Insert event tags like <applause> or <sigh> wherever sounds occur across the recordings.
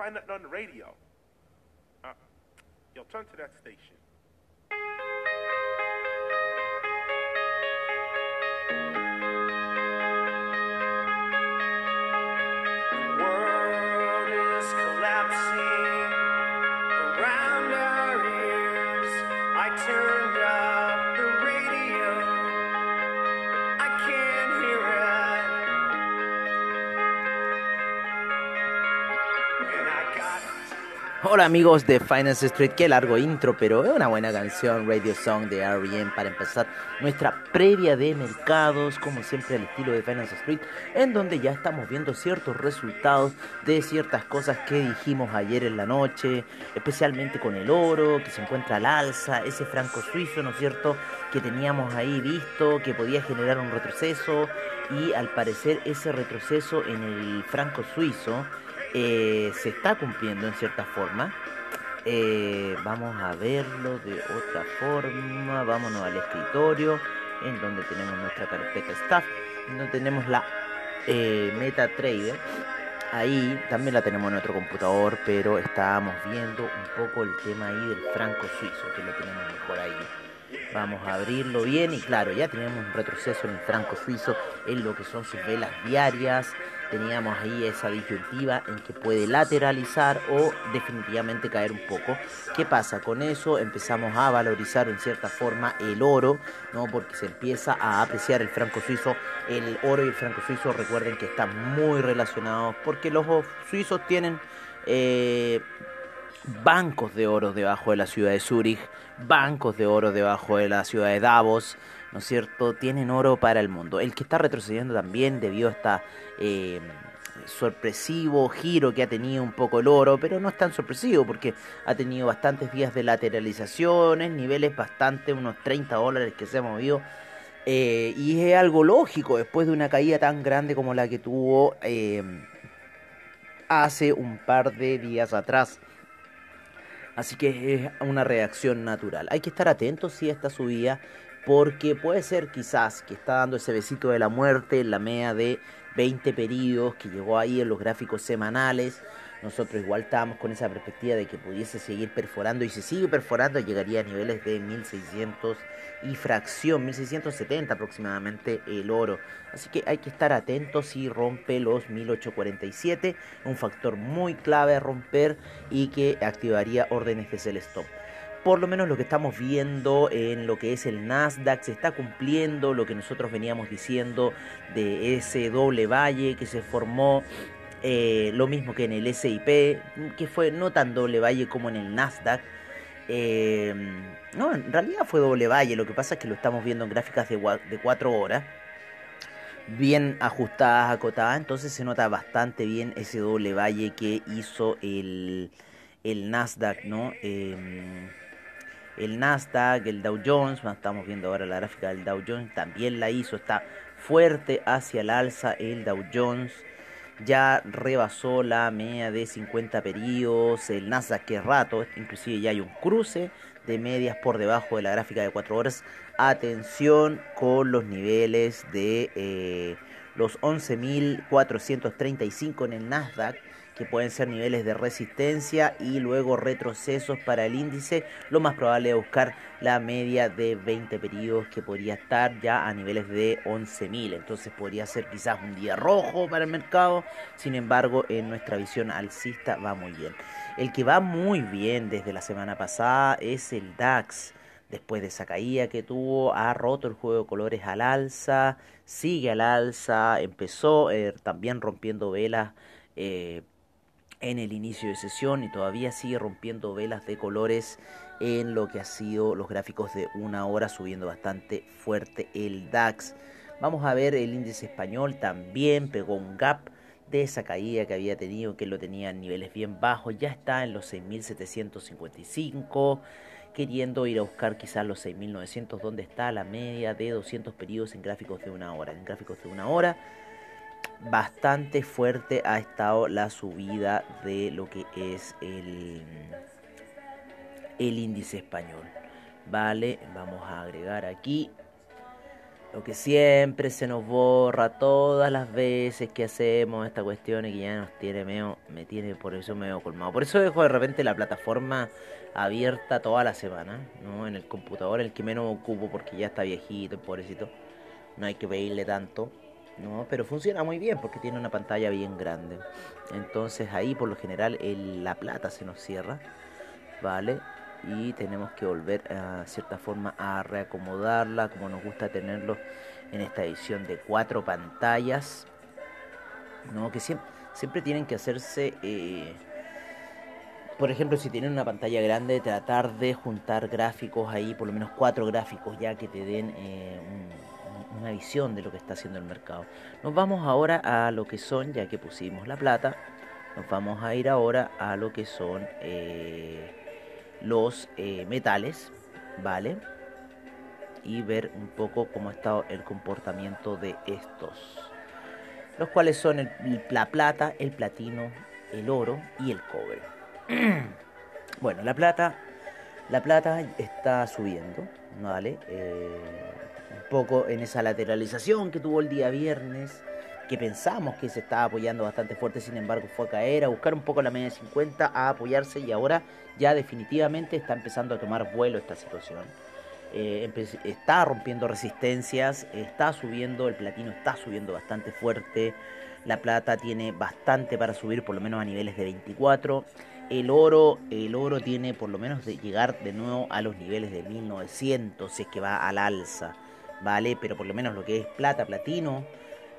Find nothing on the radio. Uh, yo, turn to that station. Hola amigos de Finance Street, qué largo intro, pero es una buena canción, Radio Song de R.E.M. para empezar nuestra previa de mercados, como siempre al estilo de Finance Street, en donde ya estamos viendo ciertos resultados de ciertas cosas que dijimos ayer en la noche, especialmente con el oro, que se encuentra al alza, ese franco suizo, ¿no es cierto?, que teníamos ahí visto, que podía generar un retroceso, y al parecer ese retroceso en el franco suizo, eh, se está cumpliendo en cierta forma. Eh, vamos a verlo de otra forma. Vámonos al escritorio, en donde tenemos nuestra carpeta staff, donde tenemos la eh, MetaTrader. Ahí también la tenemos en nuestro computador, pero estábamos viendo un poco el tema ahí del franco suizo, que lo tenemos mejor ahí. Vamos a abrirlo bien y claro, ya tenemos un retroceso en el franco suizo en lo que son sus velas diarias. Teníamos ahí esa disyuntiva en que puede lateralizar o definitivamente caer un poco. ¿Qué pasa con eso? Empezamos a valorizar en cierta forma el oro, ¿no? Porque se empieza a apreciar el franco suizo. El oro y el franco suizo, recuerden que están muy relacionados porque los suizos tienen eh, bancos de oro debajo de la ciudad de Zúrich, bancos de oro debajo de la ciudad de Davos, ¿no es cierto? Tienen oro para el mundo. El que está retrocediendo también debido a esta eh, sorpresivo giro que ha tenido un poco el oro, pero no es tan sorpresivo porque ha tenido bastantes días de lateralizaciones, niveles bastante, unos 30 dólares que se ha movido. eh, y es algo lógico después de una caída tan grande como la que tuvo eh, hace un par de días atrás. Así que es una reacción natural. Hay que estar atentos si esta subida, porque puede ser quizás que está dando ese besito de la muerte en la media de 20 periodos que llegó ahí en los gráficos semanales. Nosotros igual estábamos con esa perspectiva de que pudiese seguir perforando y si sigue perforando llegaría a niveles de 1600 y fracción, 1670 aproximadamente el oro. Así que hay que estar atentos si rompe los 1847, un factor muy clave a romper y que activaría órdenes de sell stop por lo menos lo que estamos viendo en lo que es el Nasdaq se está cumpliendo lo que nosotros veníamos diciendo de ese doble valle que se formó eh, lo mismo que en el SIP que fue no tan doble valle como en el Nasdaq eh, no en realidad fue doble valle lo que pasa es que lo estamos viendo en gráficas de, de 4 horas bien ajustadas, acotadas, entonces se nota bastante bien ese doble valle que hizo el, el Nasdaq, ¿no? Em, el Nasdaq, el Dow Jones, estamos viendo ahora la gráfica del Dow Jones, también la hizo, está fuerte hacia el alza el Dow Jones, ya rebasó la media de 50 periodos, el Nasdaq que rato, inclusive ya hay un cruce de medias por debajo de la gráfica de 4 horas, atención con los niveles de eh, los 11.435 en el Nasdaq, que pueden ser niveles de resistencia y luego retrocesos para el índice. Lo más probable es buscar la media de 20 periodos que podría estar ya a niveles de 11.000. Entonces podría ser quizás un día rojo para el mercado. Sin embargo, en nuestra visión alcista va muy bien. El que va muy bien desde la semana pasada es el DAX después de esa caída que tuvo, ha roto el juego de colores al alza, sigue al alza, empezó eh, también rompiendo velas eh, en el inicio de sesión y todavía sigue rompiendo velas de colores en lo que ha sido los gráficos de una hora subiendo bastante fuerte el DAX. Vamos a ver el índice español también pegó un gap de esa caída que había tenido, que lo tenía en niveles bien bajos, ya está en los 6.755, queriendo ir a buscar quizás los 6.900, donde está la media de 200 periodos en gráficos de una hora. En gráficos de una hora, bastante fuerte ha estado la subida de lo que es el, el índice español. Vale, vamos a agregar aquí lo que siempre se nos borra todas las veces que hacemos esta cuestión y que ya nos tiene medio, me tiene por eso medio colmado. Por eso dejo de repente la plataforma abierta toda la semana, ¿no? En el computador, el que menos ocupo porque ya está viejito, pobrecito. No hay que pedirle tanto, ¿no? Pero funciona muy bien porque tiene una pantalla bien grande. Entonces ahí por lo general la plata se nos cierra, ¿vale? y tenemos que volver a cierta forma a reacomodarla como nos gusta tenerlo en esta edición de cuatro pantallas no que siempre, siempre tienen que hacerse eh, por ejemplo si tienen una pantalla grande tratar de juntar gráficos ahí por lo menos cuatro gráficos ya que te den eh, un, una visión de lo que está haciendo el mercado nos vamos ahora a lo que son ya que pusimos la plata nos vamos a ir ahora a lo que son eh, los eh, metales, ¿vale? Y ver un poco cómo ha estado el comportamiento de estos. Los cuales son el, la plata, el platino, el oro y el cobre. <clears throat> bueno, la plata, la plata está subiendo, ¿vale? Eh, un poco en esa lateralización que tuvo el día viernes que pensamos que se estaba apoyando bastante fuerte, sin embargo fue a caer, a buscar un poco la media de 50, a apoyarse y ahora ya definitivamente está empezando a tomar vuelo esta situación. Eh, está rompiendo resistencias, está subiendo, el platino está subiendo bastante fuerte, la plata tiene bastante para subir, por lo menos a niveles de 24. El oro, el oro tiene por lo menos de llegar de nuevo a los niveles de 1900, si es que va al alza, ¿vale? Pero por lo menos lo que es plata, platino,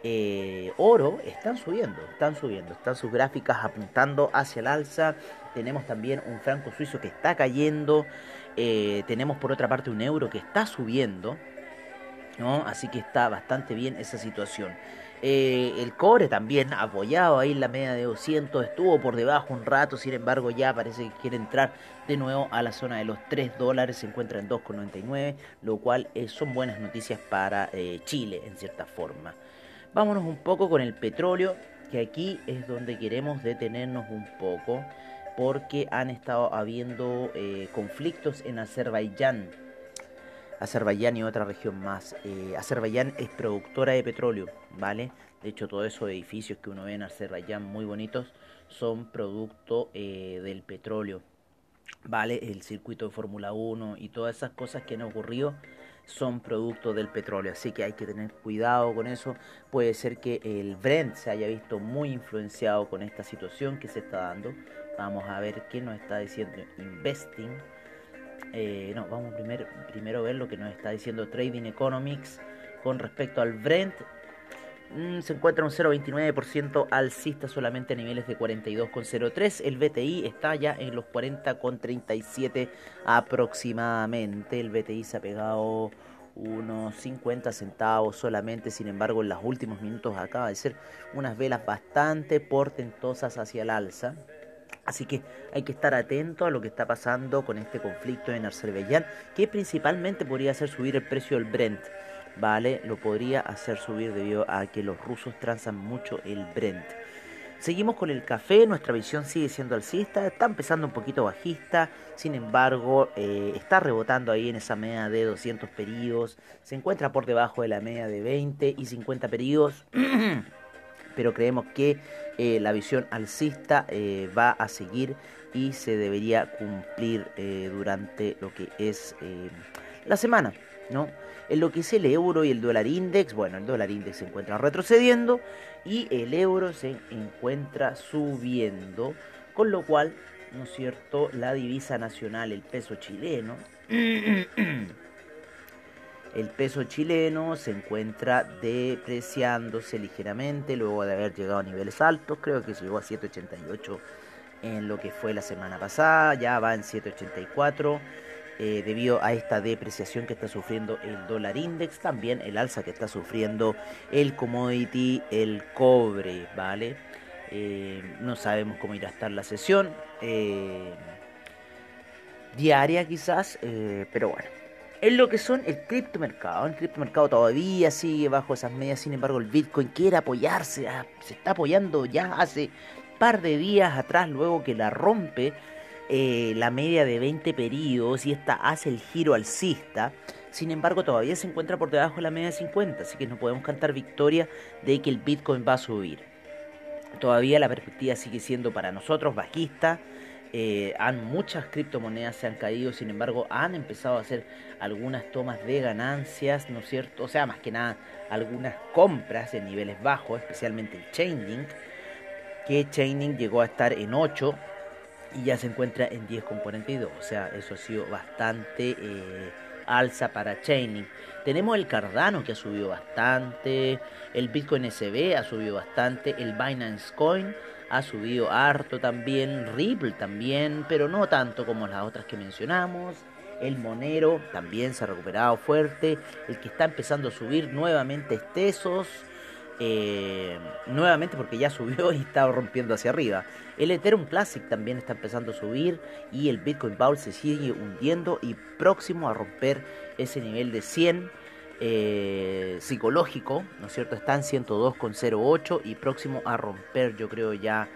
eh, oro están subiendo, están subiendo, están sus gráficas apuntando hacia el alza. Tenemos también un franco suizo que está cayendo. Eh, tenemos por otra parte un euro que está subiendo. ¿no? Así que está bastante bien esa situación. Eh, el cobre también apoyado ahí en la media de 200, estuvo por debajo un rato, sin embargo ya parece que quiere entrar de nuevo a la zona de los 3 dólares, se encuentra en 2,99, lo cual son buenas noticias para Chile en cierta forma. Vámonos un poco con el petróleo, que aquí es donde queremos detenernos un poco, porque han estado habiendo eh, conflictos en Azerbaiyán. Azerbaiyán y otra región más. Eh, Azerbaiyán es productora de petróleo, ¿vale? De hecho, todos esos edificios que uno ve en Azerbaiyán muy bonitos son producto eh, del petróleo, ¿vale? El circuito de Fórmula 1 y todas esas cosas que han ocurrido son producto del petróleo, así que hay que tener cuidado con eso. Puede ser que el Brent se haya visto muy influenciado con esta situación que se está dando. Vamos a ver qué nos está diciendo Investing. Eh, no, vamos primero, primero a ver lo que nos está diciendo Trading Economics con respecto al Brent. Mm, se encuentra un 0,29% alcista solamente a niveles de 42,03. El BTI está ya en los 40,37 aproximadamente. El BTI se ha pegado unos 50 centavos solamente, sin embargo en los últimos minutos acaba de ser unas velas bastante portentosas hacia el alza. Así que hay que estar atento a lo que está pasando con este conflicto en Azerbaiyán, que principalmente podría hacer subir el precio del Brent. ¿vale? Lo podría hacer subir debido a que los rusos transan mucho el Brent. Seguimos con el café, nuestra visión sigue siendo alcista, está empezando un poquito bajista, sin embargo eh, está rebotando ahí en esa media de 200 periodos, se encuentra por debajo de la media de 20 y 50 periodos, <clears throat> pero creemos que eh, la visión alcista eh, va a seguir y se debería cumplir durante lo que es la semana, ¿no? En lo que es el euro y el dólar index, bueno, el dólar index se encuentra retrocediendo y el euro se encuentra subiendo, con lo cual, ¿no es cierto?, la divisa nacional, el peso chileno, <clears throat> el peso chileno se encuentra depreciándose ligeramente luego de haber llegado a niveles altos, creo que llegó a 788 en lo que fue la semana pasada, ya va en 784 eh, debido a esta depreciación que está sufriendo el dólar index, también el alza que está sufriendo el commodity, el cobre, ¿vale? Eh, no sabemos cómo irá a estar la sesión. eh, diaria quizás, pero bueno. En lo que son el criptomercado, el criptomercado todavía sigue bajo esas medidas, sin embargo el Bitcoin quiere apoyarse, ah, se está apoyando ya hace par de días atrás, luego que la rompe eh, la media de 20 periodos y esta hace el giro alcista. Sin embargo, todavía se encuentra por debajo de la media de 50, así que no podemos cantar victoria de que el Bitcoin va a subir. Todavía la perspectiva sigue siendo para nosotros bajista. Eh, han, muchas criptomonedas se han caído, sin embargo, han empezado a hacer algunas tomas de ganancias, ¿no es cierto? O sea, más que nada, algunas compras en niveles bajos, especialmente el Chainlink, que Chainlink llegó a estar en 8 y ya se encuentra en 10,42. O sea, eso ha sido bastante eh, alza para Chainlink. Tenemos el Cardano que ha subido bastante, el Bitcoin SB ha subido bastante, el Binance Coin ha subido harto también, Ripple también, pero no tanto como las otras que mencionamos. El Monero también se ha recuperado fuerte. El que está empezando a subir nuevamente es eh, nuevamente porque ya subió y está rompiendo hacia arriba. El Ethereum Classic también está empezando a subir y el Bitcoin Bowl se sigue hundiendo y próximo a romper ese nivel de 100 eh, psicológico, ¿no es cierto? Está en 102,08 y próximo a romper, yo creo ya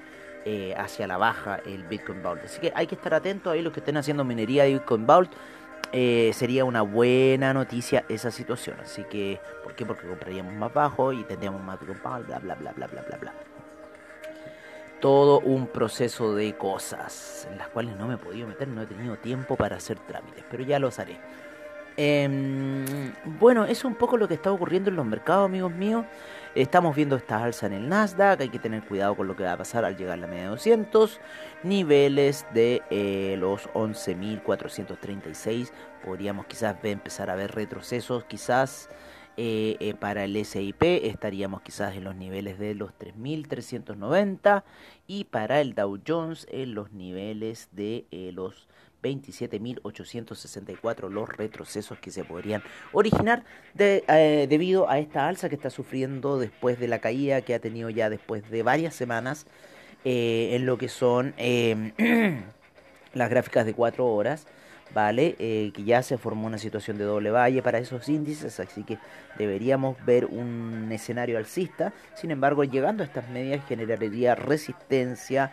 eh, hacia la baja el Bitcoin Vault. Así que hay que estar atentos ahí los que estén haciendo minería de Bitcoin Vault. eh, sería una buena noticia esa situación. Así que, ¿por qué? Porque compraríamos más bajo y tendríamos más Bitcoin Vault, bla, bla, bla, bla, bla, bla, bla. Todo un proceso de cosas en las cuales no me he podido meter, no he tenido tiempo para hacer trámites, pero ya los haré. Em, bueno, es un poco lo que está ocurriendo en los mercados, amigos míos. Estamos viendo esta alza en el Nasdaq, hay que tener cuidado con lo que va a pasar al llegar a la media de 200. Niveles de eh, los 11.436, podríamos quizás ver- empezar a ver retrocesos, quizás eh, eh, para el SIP estaríamos quizás en los niveles de los 3.390 y para el Dow Jones en los niveles de los 27.864 los retrocesos que se podrían originar eh, debido a esta alza que está sufriendo después de la caída que ha tenido ya después de varias semanas eh, en lo que son eh, <clears throat> las gráficas de 4 horas. ¿Vale? Eh, que ya se formó una situación de doble valle para esos índices, así que deberíamos ver un escenario alcista. Sin embargo, llegando a estas medias generaría resistencia,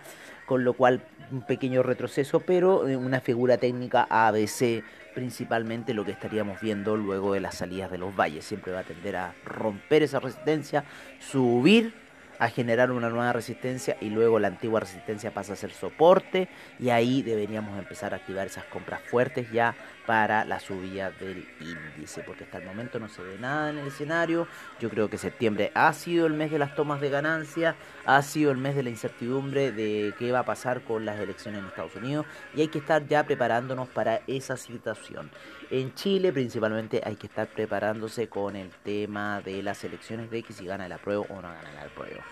con lo cual un pequeño retroceso, pero eh, una figura técnica ABC principalmente lo que estaríamos viendo luego de las salidas de los valles. Siempre va a tender a romper esa resistencia, subir a generar una nueva resistencia y luego la antigua resistencia pasa a ser soporte y ahí deberíamos empezar a activar esas compras fuertes ya para la subida del índice porque hasta el momento no se ve nada en el escenario. Yo creo que septiembre ha sido el mes de las tomas de ganancia ha sido el mes de la incertidumbre de qué va a pasar con las elecciones en Estados Unidos y hay que estar ya preparándonos para esa situación. En Chile principalmente hay que estar preparándose con el tema de las elecciones de que si gana el apruebo o no gana el apruebo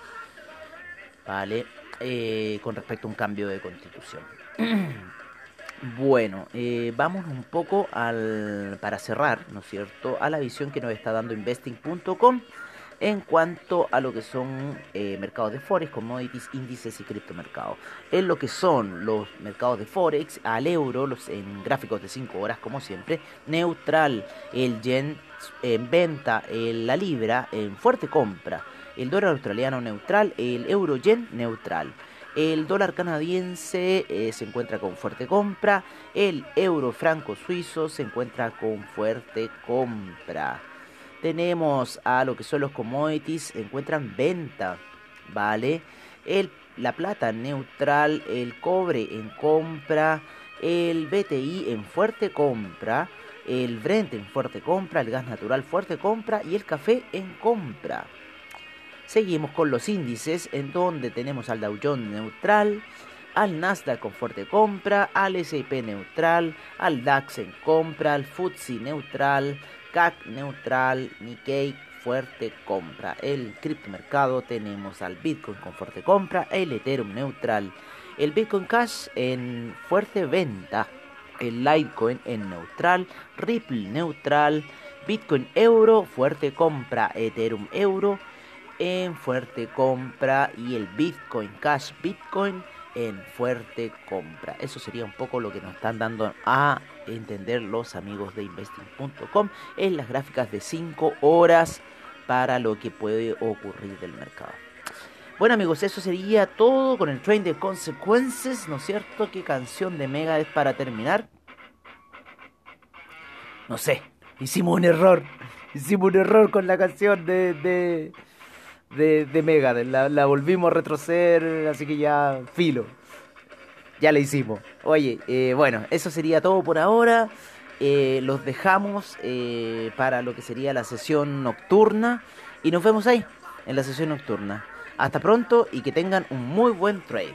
¿vale? Eh, con respecto a un cambio de constitución. <clears throat> bueno, eh, vamos un poco al, para cerrar, ¿no es cierto?, a la visión que nos está dando investing.com en cuanto a lo que son eh, mercados de Forex, commodities, índices y criptomercados. En lo que son los mercados de Forex, al euro, los, en gráficos de 5 horas, como siempre, neutral, el yen en venta, el- la libra en fuerte compra, el dólar australiano neutral, el euro yen neutral. El dólar canadiense eh, se encuentra con fuerte compra, el euro franco suizo se encuentra con fuerte compra. Tenemos a lo que son los commodities, encuentran venta, ¿vale? El, la plata neutral, el cobre en compra, el BTI en fuerte compra, el Brent en fuerte compra, el gas natural fuerte compra y el café en compra. Seguimos con los índices en donde tenemos al Dow Jones neutral, al Nasdaq con fuerte compra, al S&P neutral, al DAX en compra, al FTSE neutral, CAC neutral, Nikkei fuerte compra. El criptomercado tenemos al Bitcoin con fuerte compra, el Ethereum neutral, el Bitcoin Cash en fuerte venta, el Litecoin en neutral, Ripple neutral, Bitcoin euro fuerte compra, Ethereum euro, en fuerte compra y el Bitcoin Cash Bitcoin en fuerte compra. Eso sería un poco lo que nos están dando a entender los amigos de investing.com en las gráficas de 5 horas para lo que puede ocurrir del mercado. Bueno amigos, eso sería todo con el train de consecuencias, ¿no es cierto? ¿Qué canción de Mega es para terminar? No sé, hicimos un error. Hicimos un error con la canción de, de, de, de Megadeth. La, la volvimos a retroceder, así que ya filo. Ya la hicimos. Oye, eh, bueno, eso sería todo por ahora. Eh, los dejamos eh, para lo que sería la sesión nocturna. Y nos vemos ahí, en la sesión nocturna. Hasta pronto y que tengan un muy buen trade.